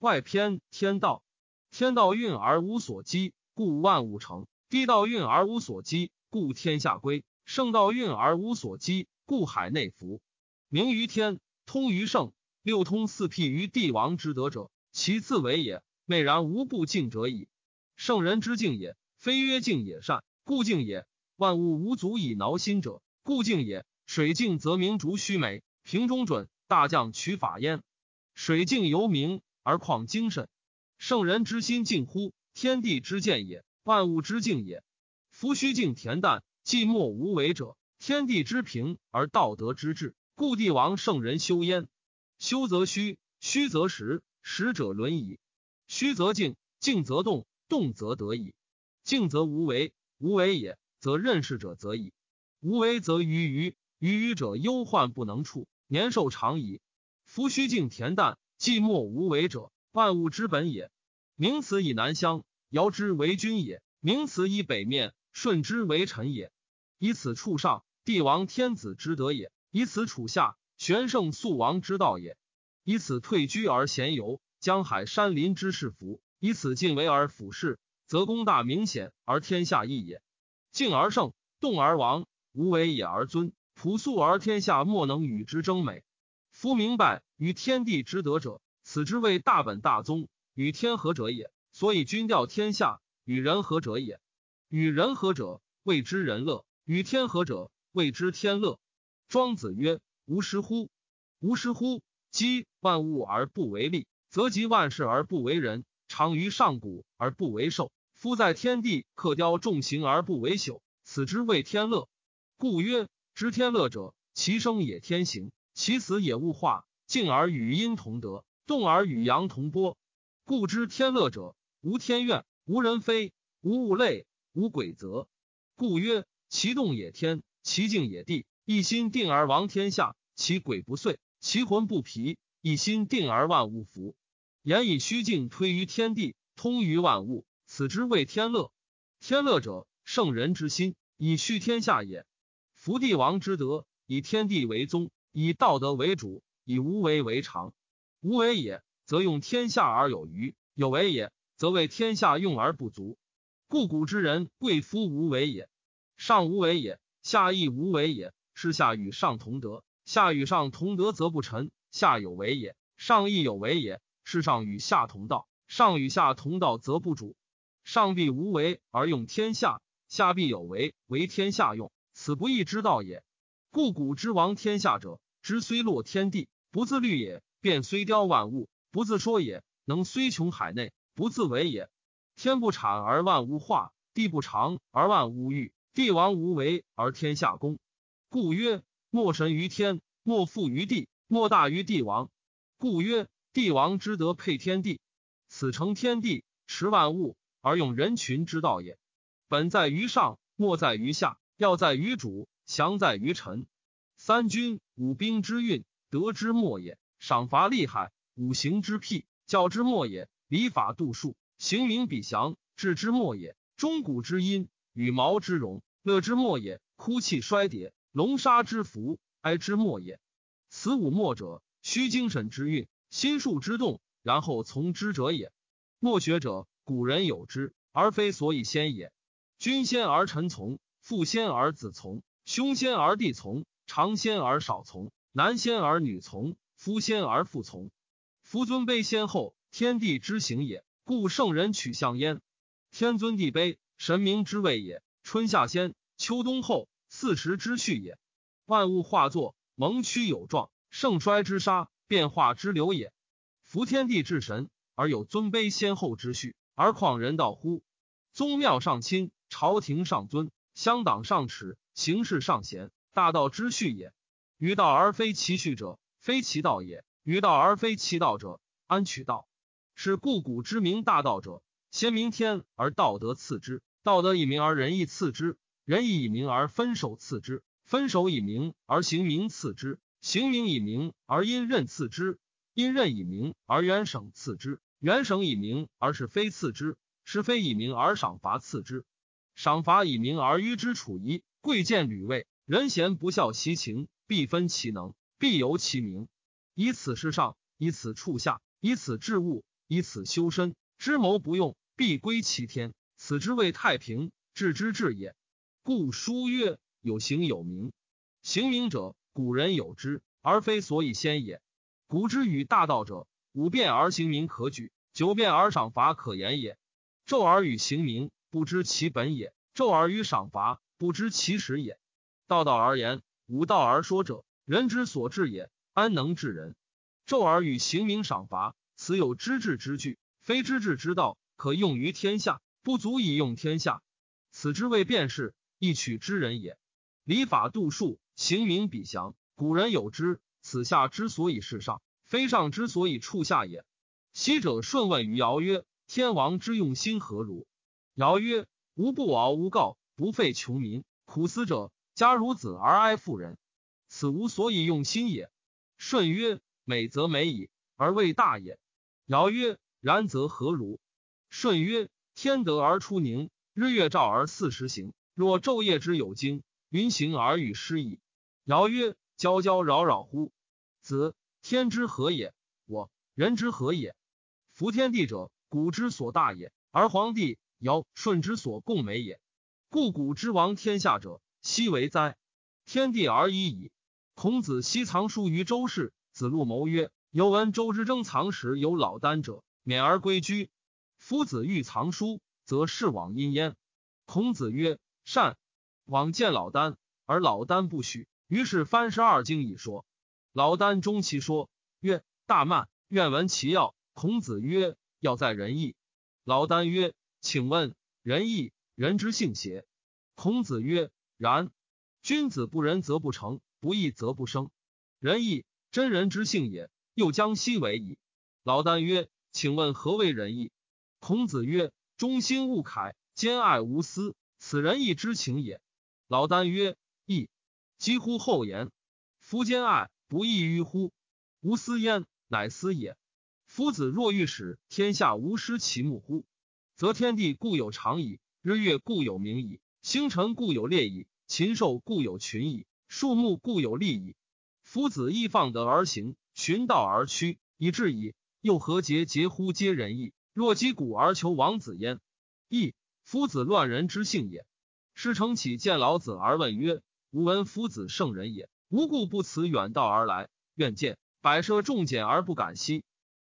外篇天道，天道运而无所积，故万物成；地道运而无所积，故天下归；圣道运而无所积，故海内服。明于天，通于圣，六通四辟于帝王之德者，其自为也。昧然无不敬者矣。圣人之敬也，非曰敬也善，故敬也；万物无足以挠心者，故敬也。水静则明烛须美，瓶中准，大将取法焉。水静犹明。而况精神，圣人之心静乎？天地之见也，万物之境也。夫虚静恬淡，寂寞无为者，天地之平而道德之治，故帝王圣人修焉。修则虚，虚则实，实者伦矣。虚则静，静则动，动则得矣。静则无为，无为也，则任事者则矣。无为则愚愚，愚愚者忧患不能处，年寿长矣。夫虚静恬淡。寂寞无为者，万物之本也。名此以南乡，尧之为君也；名此以北面，舜之为臣也。以此处上，帝王天子之德也；以此处下，玄圣肃王之道也。以此退居而闲游，江海山林之士服；以此进为而俯视，则功大明显而天下易也。静而胜，动而亡，无为也而尊，朴素而天下莫能与之争美。夫明白于天地之德者，此之谓大本大宗，与天合者也。所以君调天下，与人合者也。与人合者，谓之人乐；与天合者，谓之天乐。庄子曰：“吾师乎？吾师乎？积万物而不为利，则集万事而不为人。长于上古而不为寿。夫在天地刻雕重形而不为朽，此之谓天乐。故曰：知天乐者，其生也天行。”其死也物化，静而与阴同德，动而与阳同波。故知天乐者，无天怨，无人非，无物类，无鬼则。故曰：其动也天，其静也地。一心定而亡天下，其鬼不遂，其魂不疲。一心定而万物服。言以虚静推于天地，通于万物，此之谓天乐。天乐者，圣人之心，以续天下也。伏帝王之德，以天地为宗。以道德为主，以无为为常。无为也，则用天下而有余；有为也，则为天下用而不足。故古之人贵夫无为也。上无为也，下亦无为也。是下与上同德，下与上同德则不臣；下有为也，上亦有为也。是上与下同道，上与下同道则不主。上必无为而用天下，下必有为为天下用，此不义之道也。故古之王天下者。之虽落天地，不自律也；变虽雕万物，不自说也；能虽穷海内，不自为也。天不产而万物化，地不长而万物育。帝王无为而天下公。故曰：莫神于天，莫富于地，莫大于帝王。故曰：帝王之德配天地，此成天地，持万物而用人群之道也。本在于上，莫在于下；要在于主，祥在于臣。三军五兵之运，德之末也；赏罚厉害，五行之辟，教之末也；礼法度数，行名比祥，治之末也；钟鼓之音，羽毛之容，乐之末也；哭泣衰跌，龙杀之福，哀之末也。此五末者，须精神之运，心术之动，然后从之者也。莫学者，古人有之，而非所以先也。君先而臣从，父先而子从，兄先而弟从。长先而少从，男先而女从，夫先而妇从。夫尊卑先后，天地之行也。故圣人取象焉。天尊地卑，神明之位也。春夏先，秋冬后，四时之序也。万物化作，蒙屈有状，盛衰之杀，变化之流也。夫天地至神，而有尊卑先后之序，而况人道乎？宗庙上亲，朝廷上尊，乡党上耻，行事尚贤。大道之序也，于道而非其序者，非其道也；于道而非其道者，安取道？是故古之名大道者，先明天而道德次之；道德以明而仁义次之；仁义以明而分守次之；分守以明而行名次之；行名以明而因任次之；因任以明而元省次之；元省以明而是非次之；是非以明而赏罚次之；赏罚以明而迂之处夷，贵贱履位。人贤不孝其情，必分其能，必由其名。以此事上，以此处下，以此治物，以此修身，知谋不用，必归其天。此之谓太平，治之治也。故书曰：有形有名，形名者，古人有之，而非所以先也。古之与大道者，五变而行名可举，九变而赏罚可言也。昼而与行名，不知其本也；昼而与赏罚，不知其实也。道道而言，无道而说者，人之所至也，安能治人？昼而与行名赏罚，此有知治之具，非知治之道，可用于天下，不足以用天下。此之谓辨士，亦取之人也。礼法度数，行名比详，古人有之。此下之所以是上，非上之所以处下也。昔者舜问于尧曰：“天王之用心何如？”尧曰：“无不敖无告，不废穷民。苦思者，家如子而哀妇人，此无所以用心也。”舜曰。美则美矣，而未大也。尧曰：“然则何如？”舜曰：“天德而出宁，日月照而四时行。若昼夜之有经，云行而与师矣。”尧曰：“交交扰扰乎！子天之何也？我人之何也？夫天地者，古之所大也，而皇帝尧舜之所共美也。故古之王天下者，奚为哉？天地而已矣。孔子昔藏书于周氏。”子路谋曰：“有闻周之争藏时有老聃者，免而归居。夫子欲藏书，则视往因焉。”孔子曰：“善。”往见老聃，而老聃不许。于是翻十二经以说。老聃终其说，曰：“大慢，愿闻其要。”孔子曰：“要在仁义。”老聃曰：“请问仁义，人之性邪？”孔子曰：“然。君子不仁则不成，不义则不生。仁义。”真人之性也，又将奚为矣？老聃曰：“请问何为仁义？”孔子曰：“忠心勿凯，兼爱无私，此仁义之情也。”老聃曰：“义，几乎厚言。夫兼爱，不义于乎？无私焉，乃私也。夫子若欲使天下无失其目乎？则天地固有常矣，日月固有明矣，星辰固有列矣，禽兽固有群矣，树木固有利矣。”夫子亦放德而行，循道而趋，以至矣。又何节节乎皆仁义？若击鼓而求王子焉？义夫子乱人之性也。师承启见老子而问曰：“吾闻夫子圣人也，无故不辞远道而来，愿见。百舍重简而不敢息。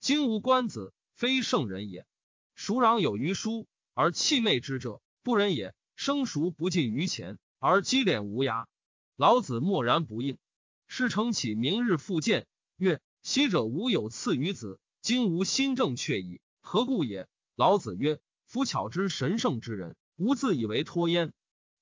今吾观子，非圣人也。孰攘有余书而弃昧之者，不仁也。生熟不近于前，而积敛无涯。老子默然不应。”师承启明日复见，曰：“昔者吾有赐于子，今吾心正确矣，何故也？”老子曰：“夫巧之神圣之人，吾自以为托焉。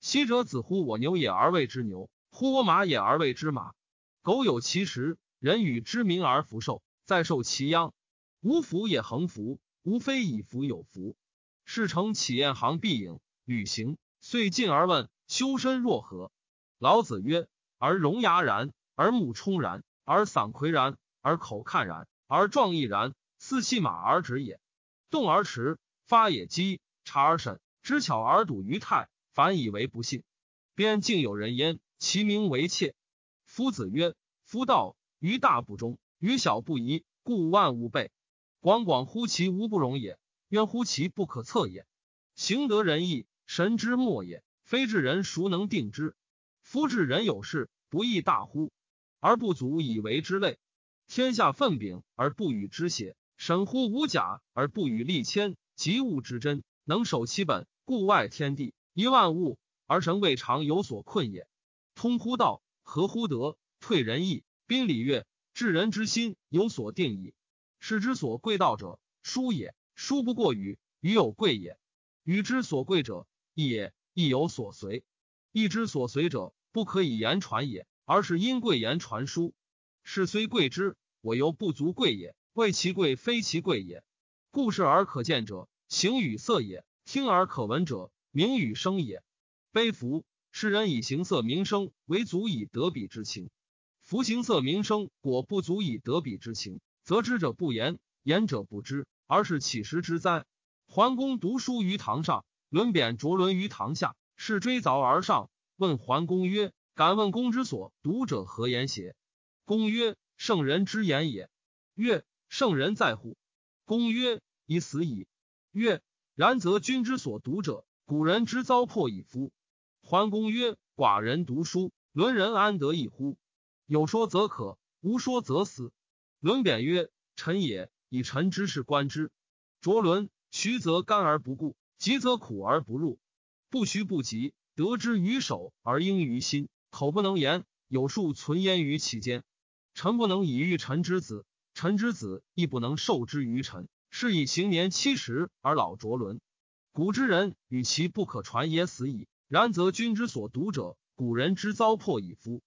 昔者子乎我牛也而谓之牛，乎我马也而谓之马。苟有其实，人与之民而福寿，再受其殃。无福也恒福，无非以福有福。事成启宴行必饮，履行，遂进而问：修身若何？老子曰：而容牙然。”而目冲然，而嗓魁然，而口看然，而状亦然，似系马而止也。动而驰，发也激，察而审，知巧而笃于泰，反以为不信。边竟有人焉，其名为妾。夫子曰：夫道于大不忠，于小不疑，故万物备。广广乎其无不容也，渊乎其不可测也。行得仁义，神之末也。非至人孰能定之？夫至人有事，不亦大乎？而不足以为之类，天下愤炳而不与之邪？审乎无假而不与立谦？及物之真，能守其本，故外天地一万物而神未尝有所困也。通乎道，合乎德，退仁义，宾礼乐，治人之心有所定矣。是之所贵道者，书也；书不过与，与有贵也。与之所贵者，义也；义有所随，义之所随者，不可以言传也。而是因贵言传书，是虽贵之，我犹不足贵也。谓其贵，非其贵也。故视而可见者，形与色也；听而可闻者，名与声也。悲夫！世人以形色名声为足以得彼之情。夫形色名声果不足以得彼之情，则知者不言，言者不知，而是起时之哉？桓公读书于堂上，轮扁着轮于堂下，是追凿而上，问桓公曰。敢问公之所读者何言邪？公曰：圣人之言也。曰：圣人在乎？公曰：“已死矣。”曰：“然则君之所读者，古人之糟粕矣夫。”桓公曰：“寡人读书，伦人安得一乎？有说则可，无说则死。”伦贬曰：“臣也，以臣之事观之。卓伦徐则甘而不顾，急则苦而不入。不徐不急，得之于手而应于心。口不能言，有数存焉于其间。臣不能以御臣之子，臣之子亦不能受之于臣。”是以行年七十而老卓伦。古之人与其不可传也死矣。然则君之所读者，古人之糟粕矣夫。